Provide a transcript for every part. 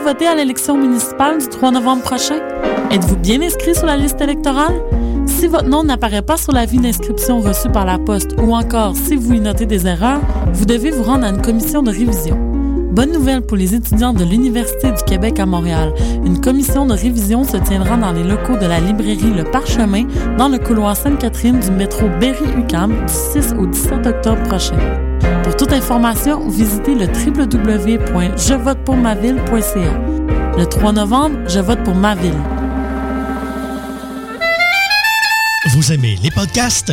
voter à l'élection municipale du 3 novembre prochain? Êtes-vous bien inscrit sur la liste électorale? Si votre nom n'apparaît pas sur la vie d'inscription reçue par la poste ou encore si vous y notez des erreurs, vous devez vous rendre à une commission de révision. Bonne nouvelle pour les étudiants de l'Université du Québec à Montréal. Une commission de révision se tiendra dans les locaux de la librairie Le Parchemin dans le couloir Sainte-Catherine du métro Berry-UQAM du 6 au 17 octobre prochain. Pour toute information, visitez le www.jevotepourmaville.ca. Le 3 novembre, je vote pour ma ville. Vous aimez les podcasts?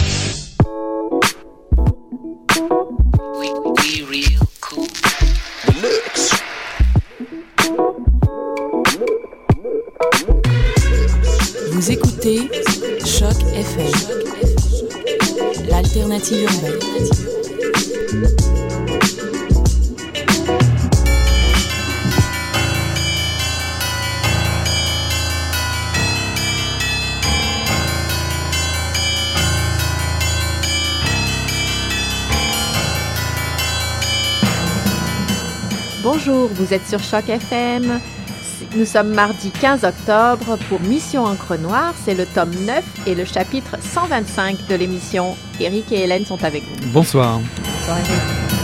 l'alternative urbaine. Bonjour, vous êtes sur Choc FM. Nous sommes mardi 15 octobre pour Mission Encre Noire. C'est le tome 9 et le chapitre 125 de l'émission. Eric et Hélène sont avec vous. Bonsoir. Bonsoir Eric.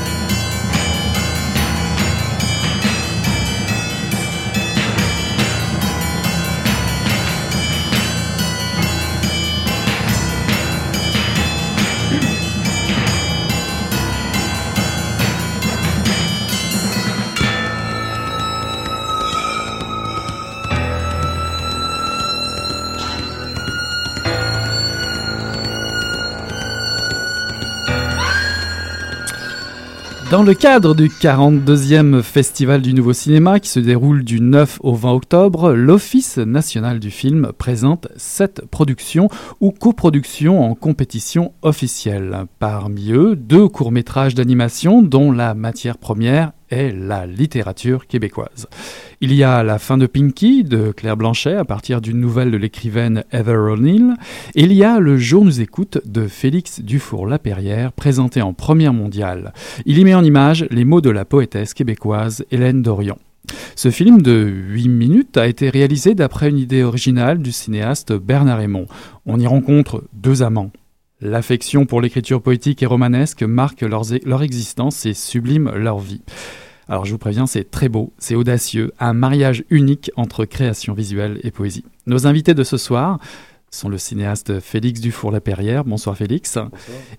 Dans le cadre du 42e Festival du Nouveau Cinéma qui se déroule du 9 au 20 octobre, l'Office national du film présente sept productions ou coproductions en compétition officielle. Parmi eux, deux courts-métrages d'animation dont la matière première est la littérature québécoise. Il y a La fin de Pinky de Claire Blanchet à partir d'une nouvelle de l'écrivaine Heather O'Neill. Il y a Le jour nous écoute de Félix Dufour-Lapierrière présenté en première mondiale. Il y met en image les mots de la poétesse québécoise Hélène Dorion. Ce film de 8 minutes a été réalisé d'après une idée originale du cinéaste Bernard Raymond. On y rencontre deux amants, L'affection pour l'écriture poétique et romanesque marque leur existence et sublime leur vie. Alors je vous préviens, c'est très beau, c'est audacieux, un mariage unique entre création visuelle et poésie. Nos invités de ce soir sont le cinéaste Félix Dufour-Lapierrière. Bonsoir Félix. Bonsoir.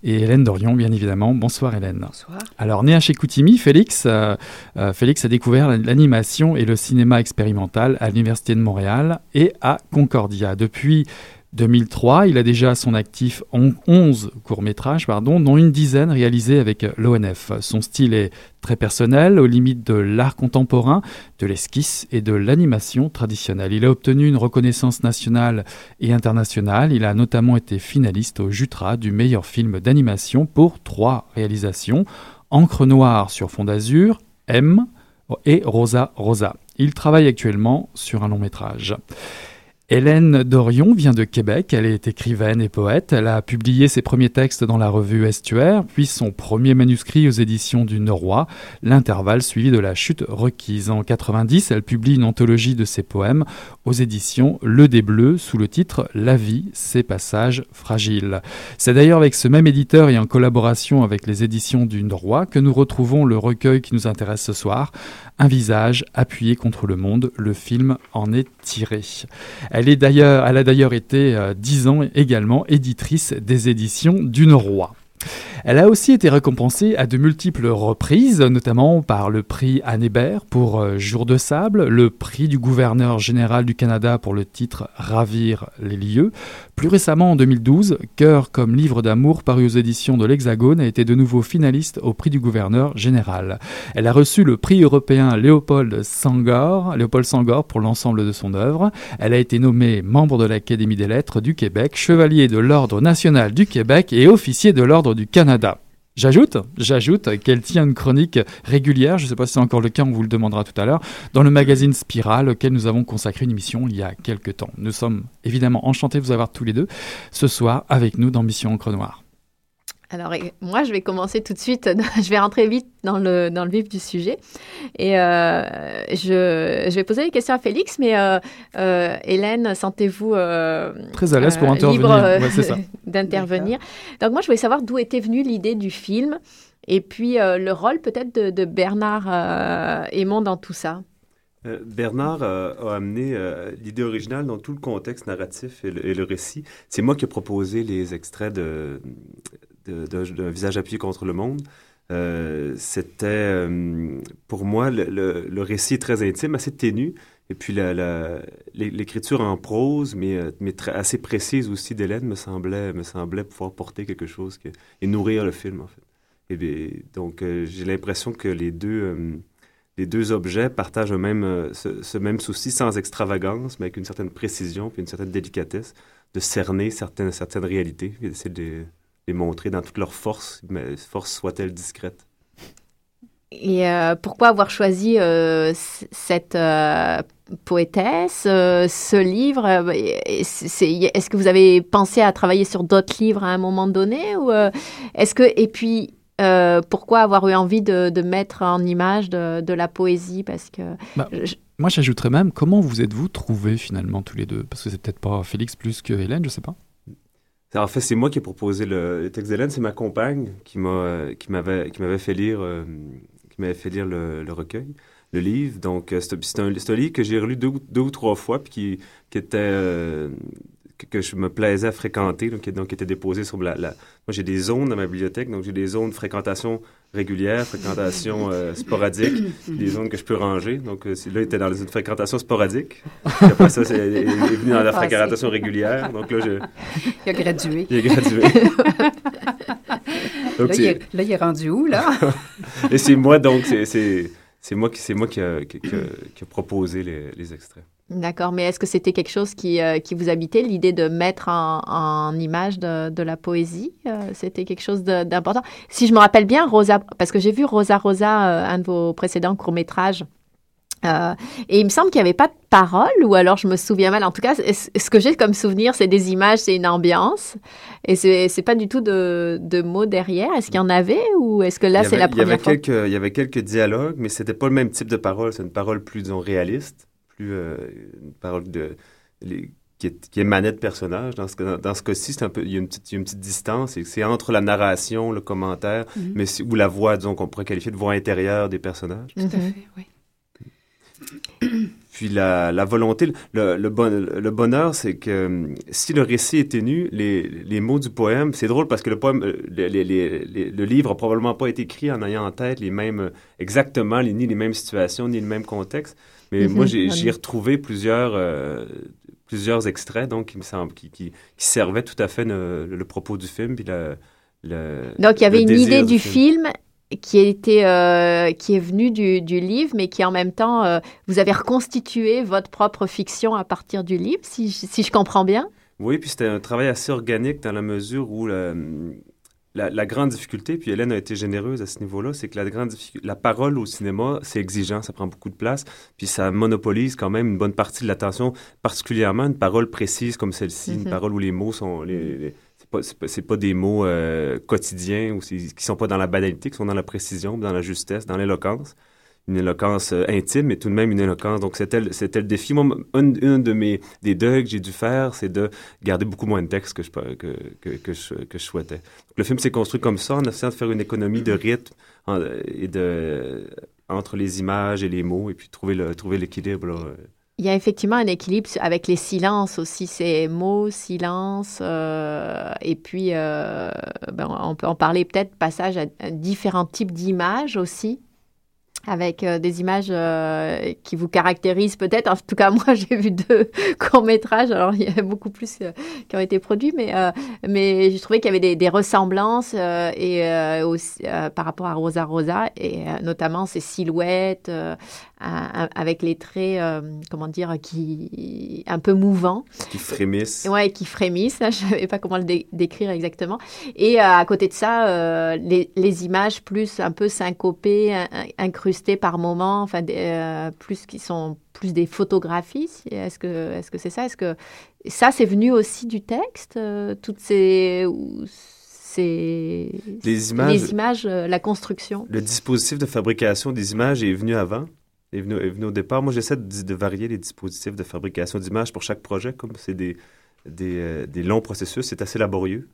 Et Hélène Dorion, bien évidemment. Bonsoir Hélène. Bonsoir. Alors, né à Chicoutimi, Félix, euh, euh, Félix a découvert l'animation et le cinéma expérimental à l'Université de Montréal et à Concordia. Depuis 2003, il a déjà son actif 11 courts-métrages, dont une dizaine réalisés avec l'ONF. Son style est très personnel, aux limites de l'art contemporain, de l'esquisse et de l'animation traditionnelle. Il a obtenu une reconnaissance nationale et internationale. Il a notamment été finaliste au Jutra du meilleur film d'animation pour trois réalisations Encre noire sur fond d'azur, M et Rosa Rosa. Il travaille actuellement sur un long métrage. Hélène Dorion vient de Québec, elle est écrivaine et poète, elle a publié ses premiers textes dans la revue Estuaire, puis son premier manuscrit aux éditions du Norrois, l'intervalle suivi de la chute requise. En 90, elle publie une anthologie de ses poèmes aux éditions Le Des Bleus sous le titre La vie, ses passages fragiles. C'est d'ailleurs avec ce même éditeur et en collaboration avec les éditions du Norrois que nous retrouvons le recueil qui nous intéresse ce soir, Un visage appuyé contre le monde, le film en est Elle, a d'ailleurs été euh, dix ans également éditrice des éditions du Roi. Elle a aussi été récompensée à de multiples reprises, notamment par le prix Anne Hébert pour euh, Jour de sable, le prix du gouverneur général du Canada pour le titre Ravir les lieux. Plus récemment, en 2012, Cœur comme livre d'amour paru aux éditions de l'Hexagone a été de nouveau finaliste au prix du gouverneur général. Elle a reçu le prix européen Léopold Sangor, Léopold Sangor pour l'ensemble de son œuvre. Elle a été nommée membre de l'Académie des lettres du Québec, chevalier de l'Ordre national du Québec et officier de l'Ordre du Canada. J'ajoute, j'ajoute qu'elle tient une chronique régulière, je ne sais pas si c'est encore le cas, on vous le demandera tout à l'heure, dans le magazine Spiral, auquel nous avons consacré une émission il y a quelques temps. Nous sommes évidemment enchantés de vous avoir tous les deux ce soir avec nous dans Mission Encre Noire. Alors, moi, je vais commencer tout de suite. je vais rentrer vite dans le, dans le vif du sujet. Et euh, je, je, vais poser des questions à Félix, mais euh, euh, Hélène, sentez-vous très à l'aise pour intervenir libre d'intervenir. Donc, moi, je voulais savoir d'où était venue l'idée du film et puis le rôle peut-être de, de, Bernard Aymon dans tout ça. Bernard a amené l'idée originale dans tout le contexte narratif et le, et le récit. C'est moi qui ai proposé les extraits de, d'un visage appuyé contre le monde. Euh, c'était euh, pour moi le, récit est très intime, assez ténu, et puis l'écriture en prose, mais, euh, assez précise aussi d'Hélène me semblait me semblait pouvoir porter quelque chose et nourrir le film en fait. Et, donc j'ai l'impression que les deux les deux objets partagent même, ce, même souci sans extravagance, mais avec une certaine précision puis une certaine délicatesse de cerner certaines certaines réalités, et d'essayer de les montrer dans toute leur force, mais force soit-elle discrète. Et euh, pourquoi avoir choisi euh, cette euh, poétesse, ce livre? Est-ce que vous avez pensé à travailler sur d'autres livres à un moment donné ou est-ce que et puis pourquoi avoir eu envie de, mettre en image de, la poésie? Parce que bah, moi, j'ajouterais même comment vous êtes-vous trouvés finalement tous les deux? Parce que c'est peut-être pas Félix plus que Hélène, je sais pas. En fait, c'est moi qui ai proposé le, texte d'Hélène. C'est ma compagne qui m'a, qui m'avait, qui m'avait fait lire, euh, qui m'avait fait lire le, recueil, le livre. Donc, euh, c'est, un, un, livre que j'ai relu deux, deux, ou trois fois, puis qui, qui était, euh, que, je me plaisais à fréquenter, donc, qui était déposé sur la, Moi, j'ai des zones dans ma bibliothèque, donc j'ai des zones de fréquentation régulière, fréquentation euh, sporadique, des zones que je peux ranger. Donc euh, là, il était dans une fréquentation sporadique. après ça, il est, venu dans la fréquentation régulière. Donc là, je... Il a gradué. Il a gradué. là, il est, là, il est rendu où, là? Et c'est moi, donc, c'est moi, qui, moi qui, a, qui, a, proposé les, les extraits. D'accord, mais est-ce que c'était quelque chose qui, euh, qui vous habitait, l'idée de mettre en, en image de, de, la poésie euh, C'était quelque chose d'important? Si je me rappelle bien, Rosa, parce que j'ai vu Rosa Rosa, euh, un de vos précédents courts-métrages, et il me semble qu'il n'y avait pas de parole, ou alors je me souviens mal. En tout cas, ce que j'ai comme souvenir, c'est des images, c'est une ambiance, et c'est pas du tout de, de mots derrière. Est-ce qu'il y en avait, ou est-ce que là, c'est la première il y avait fois? quelques, Il y avait quelques dialogues, mais c'était pas le même type de parole. C'est une parole plus, disons, réaliste plus euh, une parole de, qui, est, qui émanait de personnage. Dans ce, dans ce cas-ci, c'est un peu, il y a une petite, une petite distance. C'est entre la narration, le commentaire, mhm. mais ou la voix, disons, qu'on pourrait qualifier de voix intérieure des personnages. Tout à fait, oui. Puis la, la volonté, le, le, bon, le bonheur, c'est que si le récit est ténu, les, les mots du poème, c'est drôle parce que le poème, les, les, le livre a probablement pas été écrit en ayant en tête les mêmes, exactement, ni les mêmes situations, ni le même contexte. Mais moi, mhm. j'ai retrouvé plusieurs, euh, plusieurs extraits donc, qui, me semble, qui, qui, servaient tout à fait le, propos du film. Puis le, donc, il y avait une idée du, film. Qui, était, euh, qui est venue du, du, livre, mais qui en même temps, euh, vous avez reconstitué votre propre fiction à partir du livre, si, si je comprends bien? Oui, puis c'était un travail assez organique dans la mesure où la, la, grande difficulté, puis Hélène a été généreuse à ce niveau-là, c'est que la grande la parole au cinéma, c'est exigeant, ça prend beaucoup de place, puis ça monopolise quand même une bonne partie de l'attention, particulièrement une parole précise comme celle-ci, une Mhm. parole où les mots sont... Les, pas, c'est pas, des mots euh, quotidiens ou qui sont pas dans la banalité, qui sont dans la précision, dans la justesse, dans l'éloquence. Une éloquence euh, intime, mais tout de même une éloquence. Donc, c'était le, défi. Moi, un, un de mes des deuils que j'ai dû faire, c'est de garder beaucoup moins de texte que je, que, que, je, souhaitais. Le film s'est construit comme ça, en essayant de faire une économie de rythme et de, entre les images et les mots, et puis trouver l'équilibre. là. Il y a effectivement un équilibre avec les silences aussi, ces mots, silence, euh, et puis euh, ben, on peut en parler peut-être passage à, à différents types d'images aussi, avec euh, des images euh, qui vous caractérisent peut-être. En tout cas, moi, j'ai vu deux courts-métrages, alors il y a beaucoup plus euh, qui ont été produits, mais, mais j'ai trouvé qu'il y avait des, des ressemblances et, aussi, par rapport à Rosa Rosa, et notamment ces silhouettes avec les traits, comment dire, qui un peu mouvants. Qui frémissent. Ouais, qui frémissent. Là, je ne savais pas comment le dé- décrire exactement. Et à côté de ça, les, les images plus un peu syncopées, in- in- incrustées par moments, enfin, des, euh, plus qui sont plus des photographies. Est-ce que est-ce que c'est ça? Est-ce que ça, c'est venu aussi du texte euh, Toutes ces. Les images- les images, euh, la construction? Le dispositif de fabrication des images est venu avant, est venu, est venu au départ. Moi, j'essaie de, de varier les dispositifs de fabrication d'images pour chaque projet, comme c'est des, des, des longs processus, c'est assez laborieux.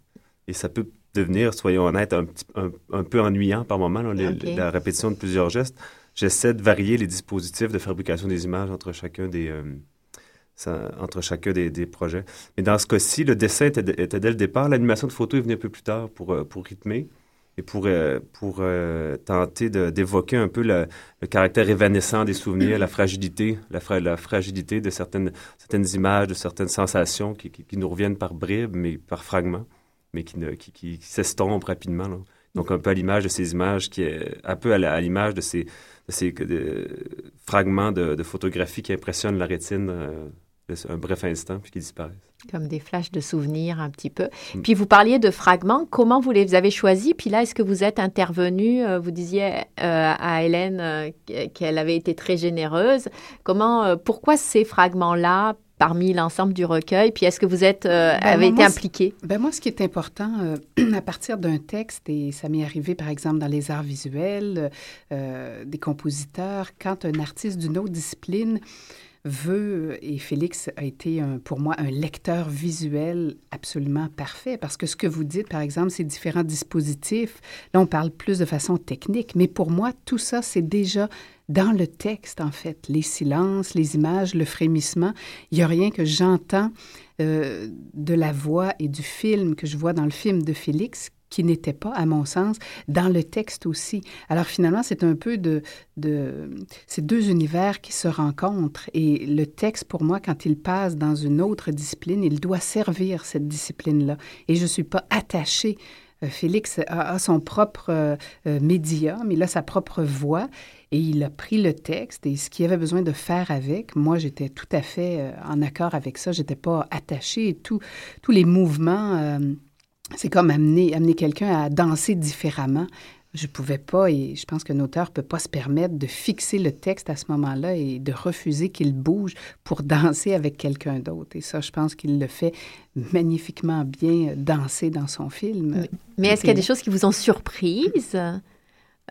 Et ça peut devenir, soyons honnêtes, un, petit- un, un peu ennuyant par moment, là, les- Ok. la répétition de plusieurs gestes. J'essaie de varier les dispositifs de fabrication des images entre chacun des, euh, ça- entre chacun des, des projets. Mais dans ce cas-ci, le dessin était, était dès le départ. L'animation de photo est venue un peu plus tard pour, euh, pour rythmer et pour, euh, pour euh, tenter d'évoquer un peu le, le caractère évanescent des souvenirs, la fragilité, la, fra- la fragilité de certaines, certaines images, de certaines sensations qui, qui, qui nous reviennent par bribes, mais par fragments, mais qui, ne, qui, qui, qui s'estompent rapidement. là. Donc un peu à l'image de ces images, qui est un peu à l'image de ces, de ces de- fragments de, de photographie qui impressionnent la rétine euh, un bref instant, puis qui disparaissent. Comme des flashs de souvenirs un petit peu. Mm. Puis vous parliez de fragments. Comment vous les avez choisis? Puis là, est-ce que vous êtes intervenu euh, Vous disiez euh, à Hélène euh, qu'elle avait été très généreuse. Comment Pourquoi ces fragments-là parmi l'ensemble du recueil? Puis est-ce que vous êtes euh, Ben, avez moi, été impliqué? Ben moi, ce qui est important, euh, à partir d'un texte, et ça m'est arrivé par exemple dans les arts visuels, euh, des compositeurs, quand un artiste d'une autre discipline veut, et Félix a été un- pour moi un lecteur visuel absolument parfait, parce que ce que vous dites, par exemple, ces différents dispositifs, là on parle plus de façon technique, mais pour moi, tout ça, c'est déjà dans le texte, en fait, les silences, les images, le frémissement. Il n'y a rien que j'entends euh, de la voix et du film que je vois dans le film de Félix qui n'était pas, à mon sens, dans le texte aussi. Alors finalement, c'est un peu de, de ces deux univers qui se rencontrent et le texte, pour moi, quand il passe dans une autre discipline, il doit servir cette discipline-là. Et je ne suis pas attachée. Euh, Félix a, son propre euh, euh, médium, il a sa propre voix et il a pris le texte et ce qu'il avait besoin de faire avec, moi j'étais tout à fait en accord avec ça, j'étais pas attachée tout, tous les mouvements, c'est comme amener, amener quelqu'un à danser différemment. Je pouvais pas, et je pense qu'un auteur peut pas se permettre de fixer le texte à ce moment-là et de refuser qu'il bouge pour danser avec quelqu'un d'autre. Et ça, je pense qu'il le fait magnifiquement bien danser dans son film. Mais est-ce qu'il y a des choses qui vous ont surprise?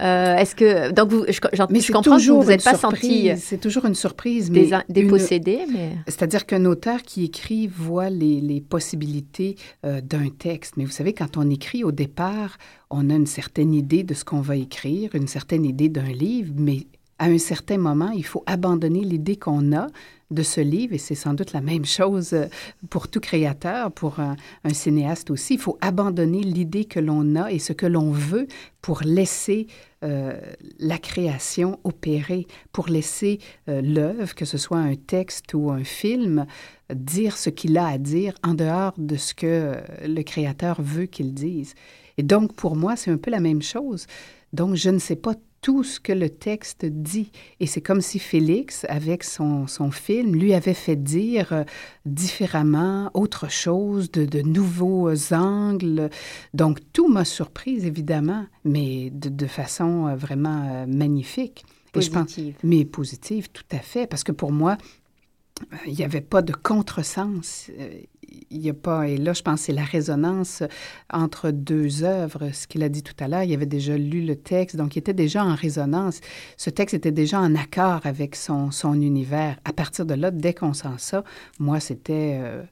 Euh, Est-ce que donc vous, je, Mais comprends que vous toujours vous êtes une pas senti surprise, C'est toujours une surprise. mais dépossédé, mais C'est-à-dire qu'un auteur qui écrit voit les, les possibilités euh, d'un texte. Mais vous savez, quand on écrit au départ, on a une certaine idée de ce qu'on va écrire, une certaine idée d'un livre, mais à un certain moment, il faut abandonner l'idée qu'on a de ce livre, et c'est sans doute la même chose euh, pour tout créateur, pour un, cinéaste aussi. Il faut abandonner l'idée que l'on a et ce que l'on veut pour laisser euh, la création opérer, pour laisser euh, l'œuvre, que ce soit un texte ou un film, dire ce qu'il a à dire en dehors de ce que le créateur veut qu'il dise. Et donc, pour moi, c'est un peu la même chose. Donc, je ne sais pas tout ce que le texte dit. Et c'est comme si Félix, avec son, son, film, lui avait fait dire euh, différemment autre chose, de, de, nouveaux angles. Donc, tout m'a surprise, évidemment, mais de, de façon euh, vraiment euh, magnifique. Positive. mais positive, tout à fait. Parce que pour moi, il n'y avait pas de contresens il n'y a pas, et là, je pense c'est la résonance entre deux œuvres. Ce qu'il a dit tout à l'heure, il avait déjà lu le texte, donc il était déjà en résonance. Ce texte était déjà en accord avec son, son univers. À partir de là, dès qu'on sent ça, moi, c'était. Euh,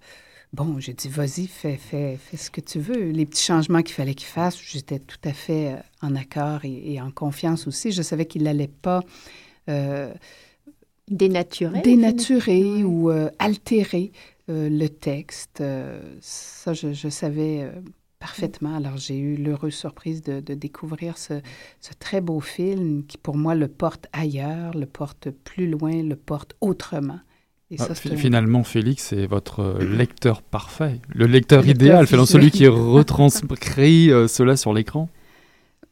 bon, j'ai dit, vas-y, fais, fais, fais ce que tu veux. Les petits changements qu'il fallait qu'il fasse, j'étais tout à fait euh, en accord et, et, en confiance aussi. Je savais qu'il n'allait pas. Euh, dénaturer. Dénaturer ou euh, altérer euh, le texte. Euh, ça, je, je savais euh, parfaitement. Alors, j'ai eu l'heureuse surprise de, de découvrir ce, ce, très beau film qui, pour moi, le porte ailleurs, le porte plus loin, le porte autrement. Et ah, ça, finalement, Félix est votre lecteur parfait, le lecteur, le idéal, lecteur celui qui retranscrit cela sur l'écran.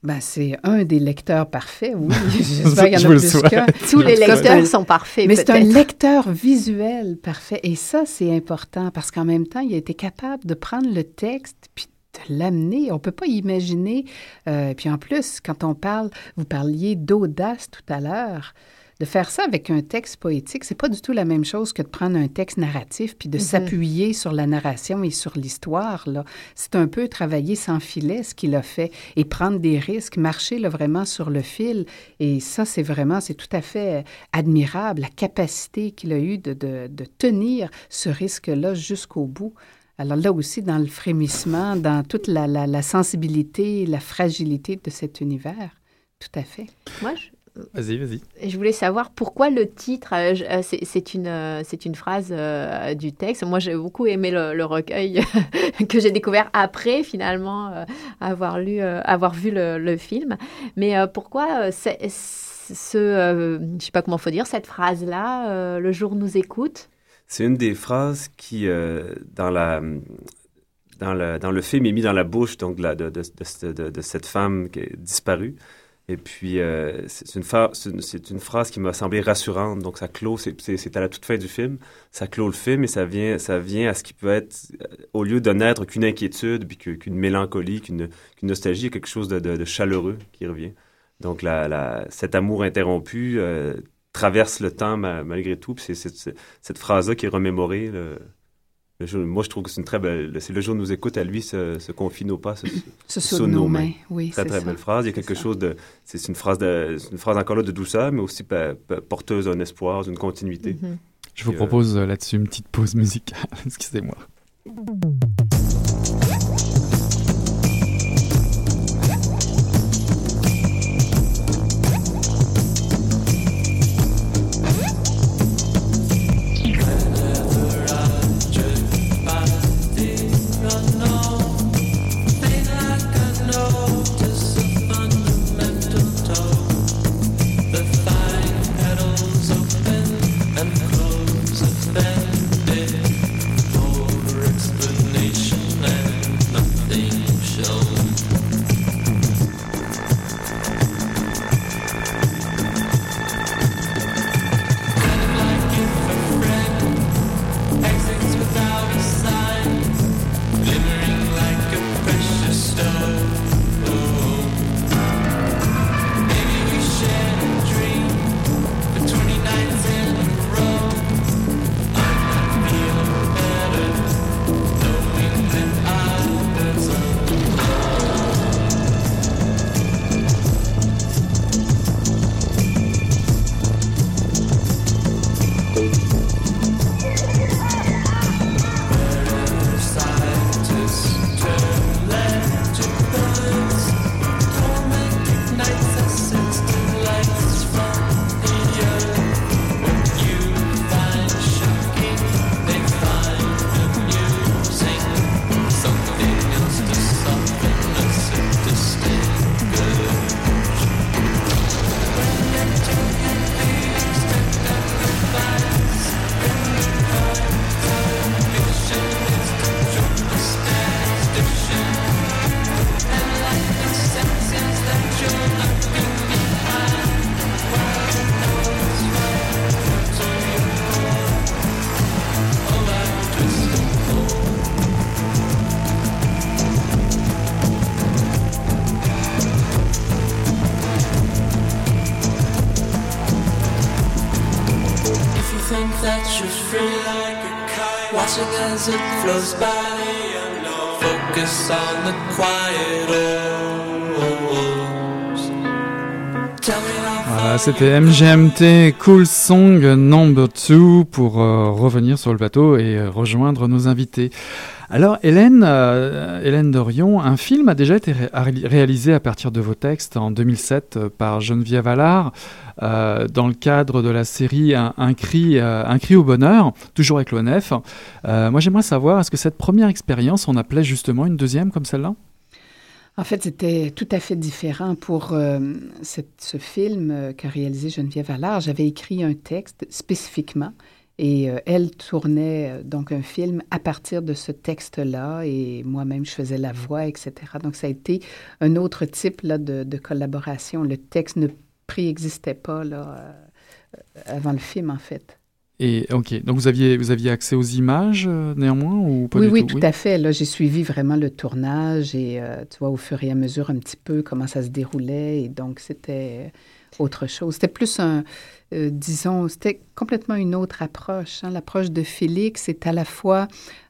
Ben, c'est un des lecteurs parfaits, oui. J'espère qu'il y en a plus qu'un. Tous les lecteurs sont parfaits. Mais c'est un lecteur visuel parfait. Et ça, c'est important parce qu'en même temps, il a été capable de prendre le texte puis de l'amener. On ne peut pas imaginer. Euh, puis en plus, quand on parle, vous parliez d'audace tout à l'heure de faire ça avec un texte poétique, c'est pas du tout la même chose que de prendre un texte narratif puis de mm -hmm. s'appuyer sur la narration et sur l'histoire. C'est un peu travailler sans filet ce qu'il a fait et prendre des risques, marcher là, vraiment sur le fil. Et ça, c'est vraiment, c'est tout à fait admirable la capacité qu'il a eue de, de, de tenir ce risque-là jusqu'au bout. Alors là aussi, dans le frémissement, dans toute la, la, la sensibilité, la fragilité de cet univers. Tout à fait. Moi, je, Vas-y, vas-y. Je voulais savoir pourquoi le titre, euh, euh, c'est une, euh, une phrase du texte. Moi, j'ai beaucoup aimé le, le recueil que j'ai découvert après, finalement, avoir, lu, avoir vu le, le film. Mais pourquoi ce, je ne sais pas comment faut dire, cette phrase-là, le jour nous écoute? C'est une des phrases qui, dans la dans le, dans le film est mis dans la bouche donc de, de, de, de cette femme qui est disparue. Et puis, euh, c'est une, une, phrase qui m'a semblé rassurante. Donc, ça clôt, c'est à la toute fin du film, ça clôt le film et ça vient, ça vient à ce qui peut être, euh, au lieu de n'être qu'une inquiétude, puis qu'une mélancolie, qu'une nostalgie, quelque chose de, de, chaleureux qui revient. Donc, la, la, cet amour interrompu euh, traverse le temps malgré tout. C'est cette phrase-là qui est remémorée. Le, Jour, moi, je trouve que c'est une très belle. C'est le jour nous écoute à lui se, se confie nos pas, se, se sous nos, mains. mains. Oui, très très ça. belle phrase. Il y a quelque chose de. C'est une phrase de, une phrase encore là de douceur, mais aussi porteuse d'un espoir, d'une continuité. Mm -hmm. Je vous propose euh, là-dessus une petite pause musicale. Excusez-moi. Free like a kite, watching as it flows by. Focus on the quiet Voilà, c'était MGMT Cool Song Number 2 pour euh, revenir sur le plateau et euh, rejoindre nos invités. Alors, Hélène, euh, Dorion, un film a déjà été ré- ré- réalisé à partir de vos textes en 2007 euh, par Geneviève Allard euh, dans le cadre de la série Un, cri, au bonheur, toujours avec l'ONF. Moi, j'aimerais savoir, est-ce que cette première expérience, on appelait justement une deuxième comme celle-là? En fait, c'était tout à fait différent. Pour ce film qu'a réalisé Geneviève Allard, j'avais écrit un texte spécifiquement et euh, elle tournait euh, donc un film à partir de ce texte-là et moi-même, je faisais la voix, etc. Donc, ça a été un autre type là, de, de collaboration. Le texte ne préexistait pas là, euh, avant le film, en fait. Et ok, donc vous aviez, vous aviez accès aux images néanmoins ou pas oui, du oui, tout? tout à fait. Là, j'ai suivi vraiment le tournage et tu vois au fur et à mesure un petit peu comment ça se déroulait et donc c'était autre chose. C'était plus un, euh, disons, c'était complètement une autre approche. hein. L'approche de Félix est à la fois,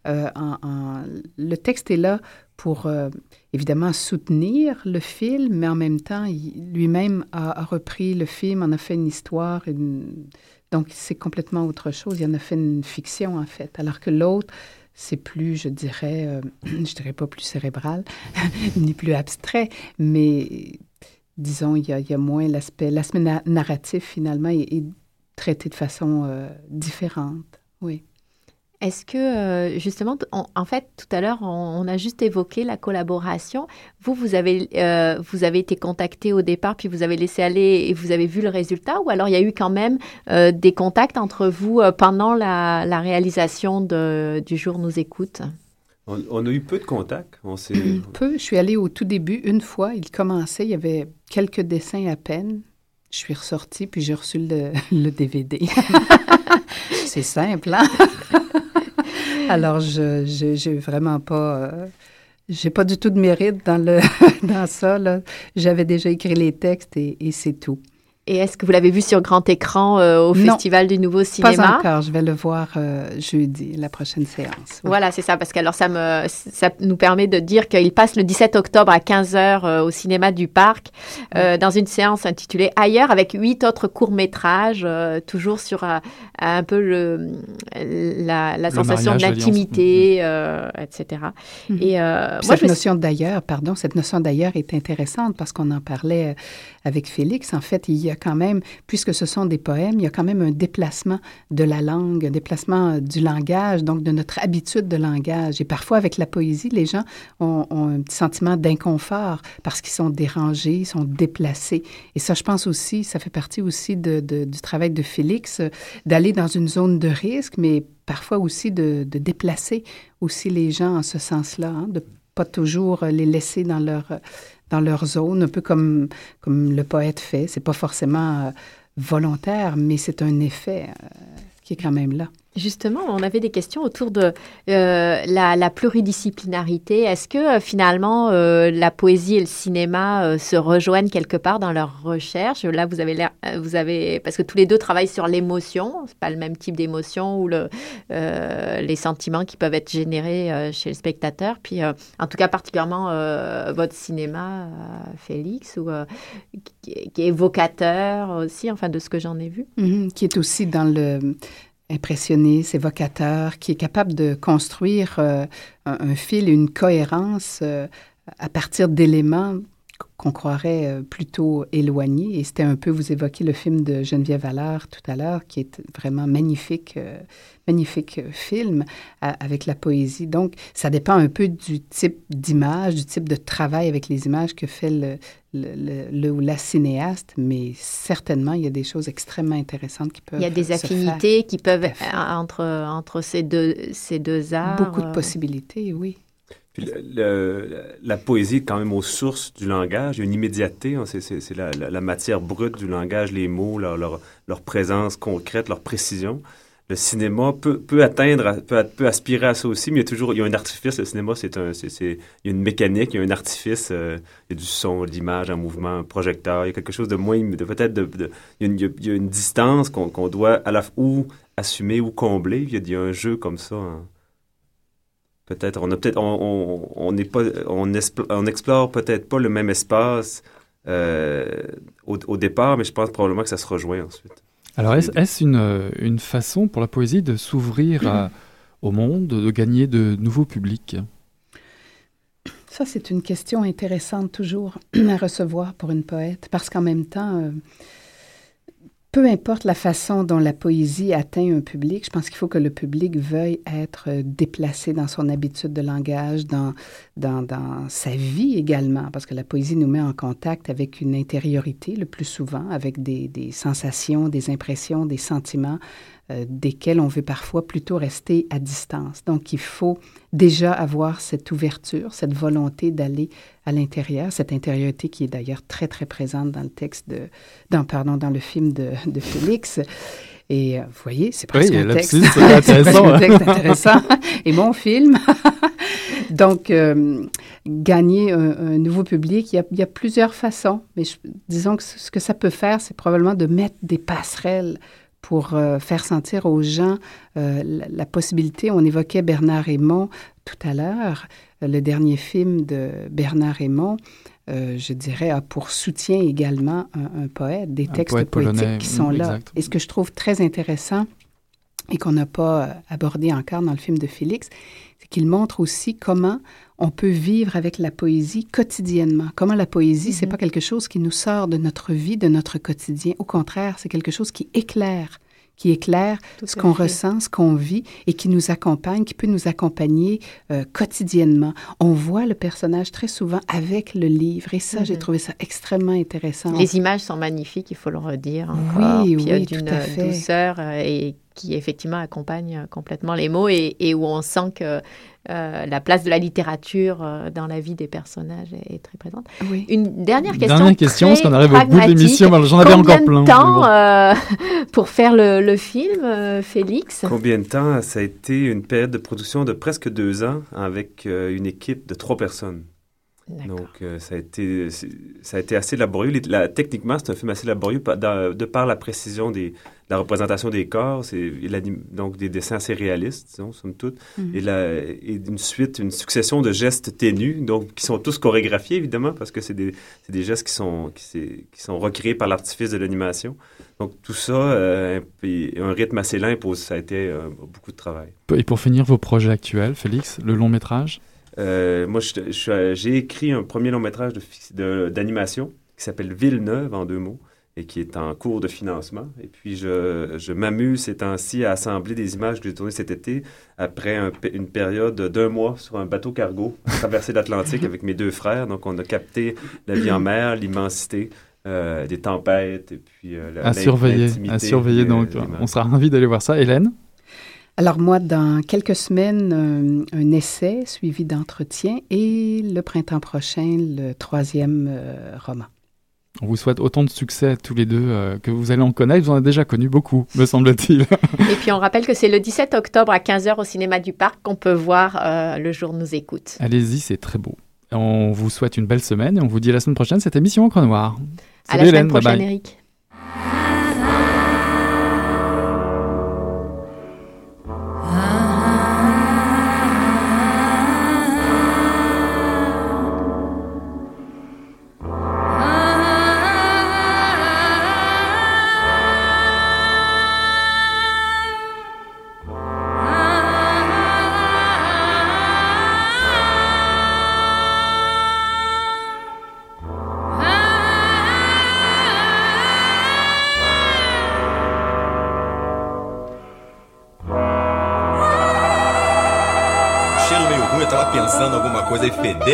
euh, en, le texte est là pour euh, évidemment soutenir le film, mais en même temps, lui-même a, repris le film, en a fait une histoire, donc c'est complètement autre chose. Il en a fait une fiction en fait, alors que l'autre c'est plus, je dirais, je dirais pas plus cérébral, ni plus abstrait, mais disons, il y a, moins l'aspect, l'aspect na- narratif finalement est, est traité de façon euh, différente. Oui. Est-ce que, euh, justement, en fait, tout à l'heure, on, a juste évoqué la collaboration. Vous, vous avez, euh, vous avez été contacté au départ, puis vous avez laissé aller et vous avez vu le résultat, ou alors il y a eu quand même des contacts entre vous pendant la, réalisation du jour nous écoute? On, a eu peu de contacts. On. Peu. Je suis allée au tout début une fois. Il commençait, il y avait quelques dessins à peine. Je suis ressortie, puis j'ai reçu le, DVD. C'est simple, hein? Alors, je j'ai vraiment pas... euh, j'ai pas du tout de mérite dans, le, dans ça. J'avais déjà écrit les textes et c'est tout. Et est-ce que vous l'avez vu sur grand écran euh, au Non. Festival du Nouveau Pas Cinéma? encore. Je vais le voir euh, jeudi, la prochaine séance. Oui. Voilà, c'est ça, parce que alors ça me ça nous permet de dire qu'il passe le 17 octobre à 15h au cinéma du Parc euh, dans une séance intitulée Ailleurs avec huit autres courts-métrages, euh, toujours sur euh, un peu le, la, la Le sensation d'intimité, euh, etc. Et euh, moi, cette je notion d'ailleurs, pardon, cette notion d'ailleurs est intéressante parce qu'on en parlait euh, avec Félix. En fait, il y a quand même, puisque ce sont des poèmes, il y a quand même un déplacement de la langue, un déplacement euh, du langage, donc de notre habitude de langage. Et parfois, avec la poésie, les gens ont, un petit sentiment d'inconfort parce qu'ils sont dérangés, ils sont déplacés. Et ça, je pense aussi, ça fait partie aussi du travail de Félix, euh, d'aller dans une zone de risque, mais parfois aussi de, déplacer aussi les gens en ce sens-là, hein, de pas toujours les laisser dans leur, euh, dans leur zone, un peu comme, comme le poète fait. C'est pas forcément euh, volontaire, mais c'est un effet euh, qui est quand même là. Justement, on avait des questions autour de euh, la, pluridisciplinarité. Est-ce que euh, finalement euh, la poésie et le cinéma se rejoignent quelque part dans leur recherche? Là, vous avez l'air, vous avez parce que tous les deux travaillent sur l'émotion. C'est pas le même type d'émotion ou le, les sentiments qui peuvent être générés chez le spectateur. Puis, en tout cas, particulièrement votre cinéma, Félix, ou qui, est évocateur aussi, enfin de ce que j'en ai vu. Mhm, qui est aussi dans le impressionniste, évocateur, qui est capable de construire euh, un, fil une cohérence euh, à partir d'éléments qu'on croirait euh, plutôt éloignés. Et c'était un peu, vous évoquez le film de Geneviève Allard tout à l'heure, qui est vraiment magnifique, euh, magnifique euh, film à- avec la poésie. Donc, ça dépend un peu du type d'image, du type de travail avec les images que fait le, le, le- le ou la cinéaste, mais certainement, il y a des choses extrêmement intéressantes qui peuvent Il y a des faire. affinités qui peuvent entre entre ces deux ces deux arts. Beaucoup de possibilités, oui. La poésie est quand même aux sources du langage. Il y a une immédiateté. hein. C'est, la, matière brute du langage, les mots, leur, présence concrète, leur précision. le cinéma peut, atteindre, peut, aspirer à ça aussi, mais il y a toujours, il y a un artifice. Le cinéma, c'est il y a une mécanique, il y a un artifice, euh, il y a du son, de l'image, un mouvement, un projecteur. Il y a quelque chose de moins, peut-être il, y a une, distance qu'on, doit à ou assumer ou combler. Il y a, un jeu comme ça. hein. Peut-être, on a peut-être, on, on, on n'est pas, on, espl- on explore peut-être pas le même espace euh, au, au départ, mais je pense probablement que ça se rejoint ensuite. Alors, est-ce une, euh, une façon pour la poésie de s'ouvrir à- au monde, de gagner de nouveaux publics? Ça, c'est une question intéressante toujours à recevoir pour une poète, parce qu'en même temps, euh, peu importe la façon dont la poésie atteint un public, je pense qu'il faut que le public veuille être euh, déplacé dans son habitude de langage, dans, dans, dans sa vie également, parce que la poésie nous met en contact avec une intériorité le plus souvent, avec des, des sensations, des impressions, des sentiments euh, desquels on veut parfois plutôt rester à distance. Donc, il faut déjà avoir cette ouverture, cette volonté d'aller à l'intérieur, cette intériorité qui est d'ailleurs très, très présente dans le texte de, dans, pardon, dans le film de, de Félix. Et euh, vous voyez, c'est presque Oui, un texte, c'est intéressant, presque un texte intéressant. Et mon film. Donc, euh, gagner un, un nouveau public, il y, a, il y a plusieurs façons. Mais je- disons que ce que ça peut faire, c'est probablement de mettre des passerelles pour euh, faire sentir aux gens euh, la, la possibilité. On évoquait Bernard Raymond tout à l'heure. Euh, Le dernier film de Bernard Raymond, je dirais, a pour soutien également un, un poète, des Un textes poète poétiques polonais, qui sont là. Et ce que je trouve très intéressant et qu'on n'a pas abordé encore dans le film de Félix, c'est qu'il montre aussi comment on peut vivre avec la poésie quotidiennement. Comment la poésie, c'est pas quelque chose qui nous sort de notre vie, de notre quotidien. Au contraire, c'est quelque chose qui éclaire, qui éclaire Tout ce qu'on ressent, ce qu'on vit et qui nous accompagne, qui peut nous accompagner euh, quotidiennement. On voit le personnage très souvent avec le livre et ça, j'ai Mhm. trouvé ça extrêmement intéressant. Les images sont magnifiques, il faut le redire encore. Oui, Puis, oui, d'une douceur euh, et qui effectivement accompagne euh, complètement les mots et, et où on sent que euh, la place de la littérature euh, dans la vie des personnages est, est très présente. Oui. Une dernière question. Dernière question, parce qu'on arrive au bout de l'émission. J'en avais Combien encore de plein, mais temps bon. euh, pour faire le, le film, euh, Félix? Combien de temps? Ça a été une période de production de presque deux ans avec euh, une équipe de trois personnes. Donc, euh, ça, a été, ça a été assez laborieux. Les- la- techniquement, c'est un film assez laborieux de par la précision des, de la représentation des corps. C'est, donc, des dessins assez réalistes, disons, somme toute. Mhm. Et, la, et une suite, une succession de gestes ténus, donc, qui sont tous chorégraphiés, évidemment, parce que c'est des, c'est des gestes qui sont, qui, sont recréés par l'artifice de l'animation. Donc, tout ça, euh, un rythme assez lent, impose- ça a été euh, beaucoup de travail. Et pour finir vos projets actuels, Félix, le long métrage? Euh, moi, suis- j'ai écrit un premier long métrage de fi- de- d'animation qui s'appelle Villeneuve en deux mots et qui est en cours de financement. Et puis, je, je m'amuse ces temps-ci à assembler des images que j'ai tournées cet été après un une période d'un mois sur un bateau cargo à traverser l'Atlantique avec mes deux frères. Donc, on a capté la vie en mer, l'immensité. euh, des tempêtes et puis euh, la- à surveiller, à surveiller donc. On sera ravis d'aller voir ça. Hélène? Alors moi, dans quelques semaines, euh, un essai suivi d'entretien et le printemps prochain, le troisième euh, roman. On vous souhaite autant de succès tous les deux euh, que vous allez en connaître. Vous en avez déjà connu beaucoup, me semble-t-il. Et puis on rappelle que c'est le 17 octobre à 15h au cinéma du Parc qu'on peut voir euh, Le jour nous écoute. Allez-y, c'est très beau. On vous souhaite une belle semaine et on vous dit à la semaine prochaine cette émission Encre Noire. À la Hélène, semaine bye prochaine, bye. Eric.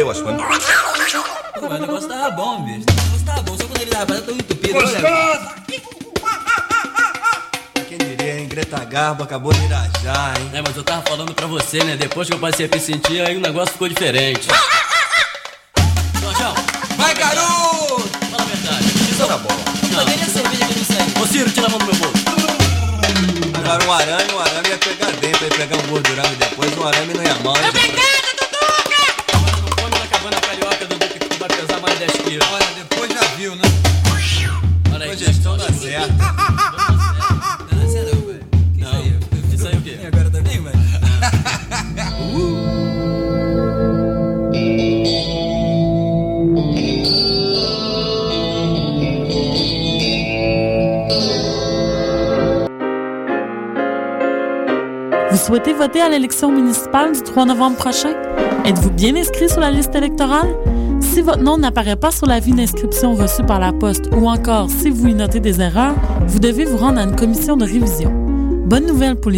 Coisa fedeu, acho que. Pô, mas o negócio tava bom, bicho. O negócio tava bom, só quando ele tava fazendo tão entupido. olha. Quem diria, hein? Greta Garbo acabou de irajar, hein? É, mas eu tava falando pra você, né? Depois que eu passei a me sentir, aí o negócio ficou diferente. Jorjão, Vai, garoto! fala a verdade. Isso na bola. Não, nem a cerveja que eu não sei. Ô, Ciro, tira a mão do meu bolso. Agora um aranha, um aranha pegar bem pra ir pegar um gordurão e depois o arame não ia mal. hein, mais 10 quilos. Olha, depois já viu, né? Olha aí, Depois gestão dá certo. Não, isso aí o quê? Agora também, velho. Vous souhaitez voter à l'élection municipale du 3 novembre prochain? Êtes-vous bien inscrit sur la liste électorale? Si votre nom n'apparaît pas sur l'avis d'inscription reçu par la poste ou encore si vous y notez des erreurs, vous devez vous rendre à une commission de révision. Bonne nouvelle pour les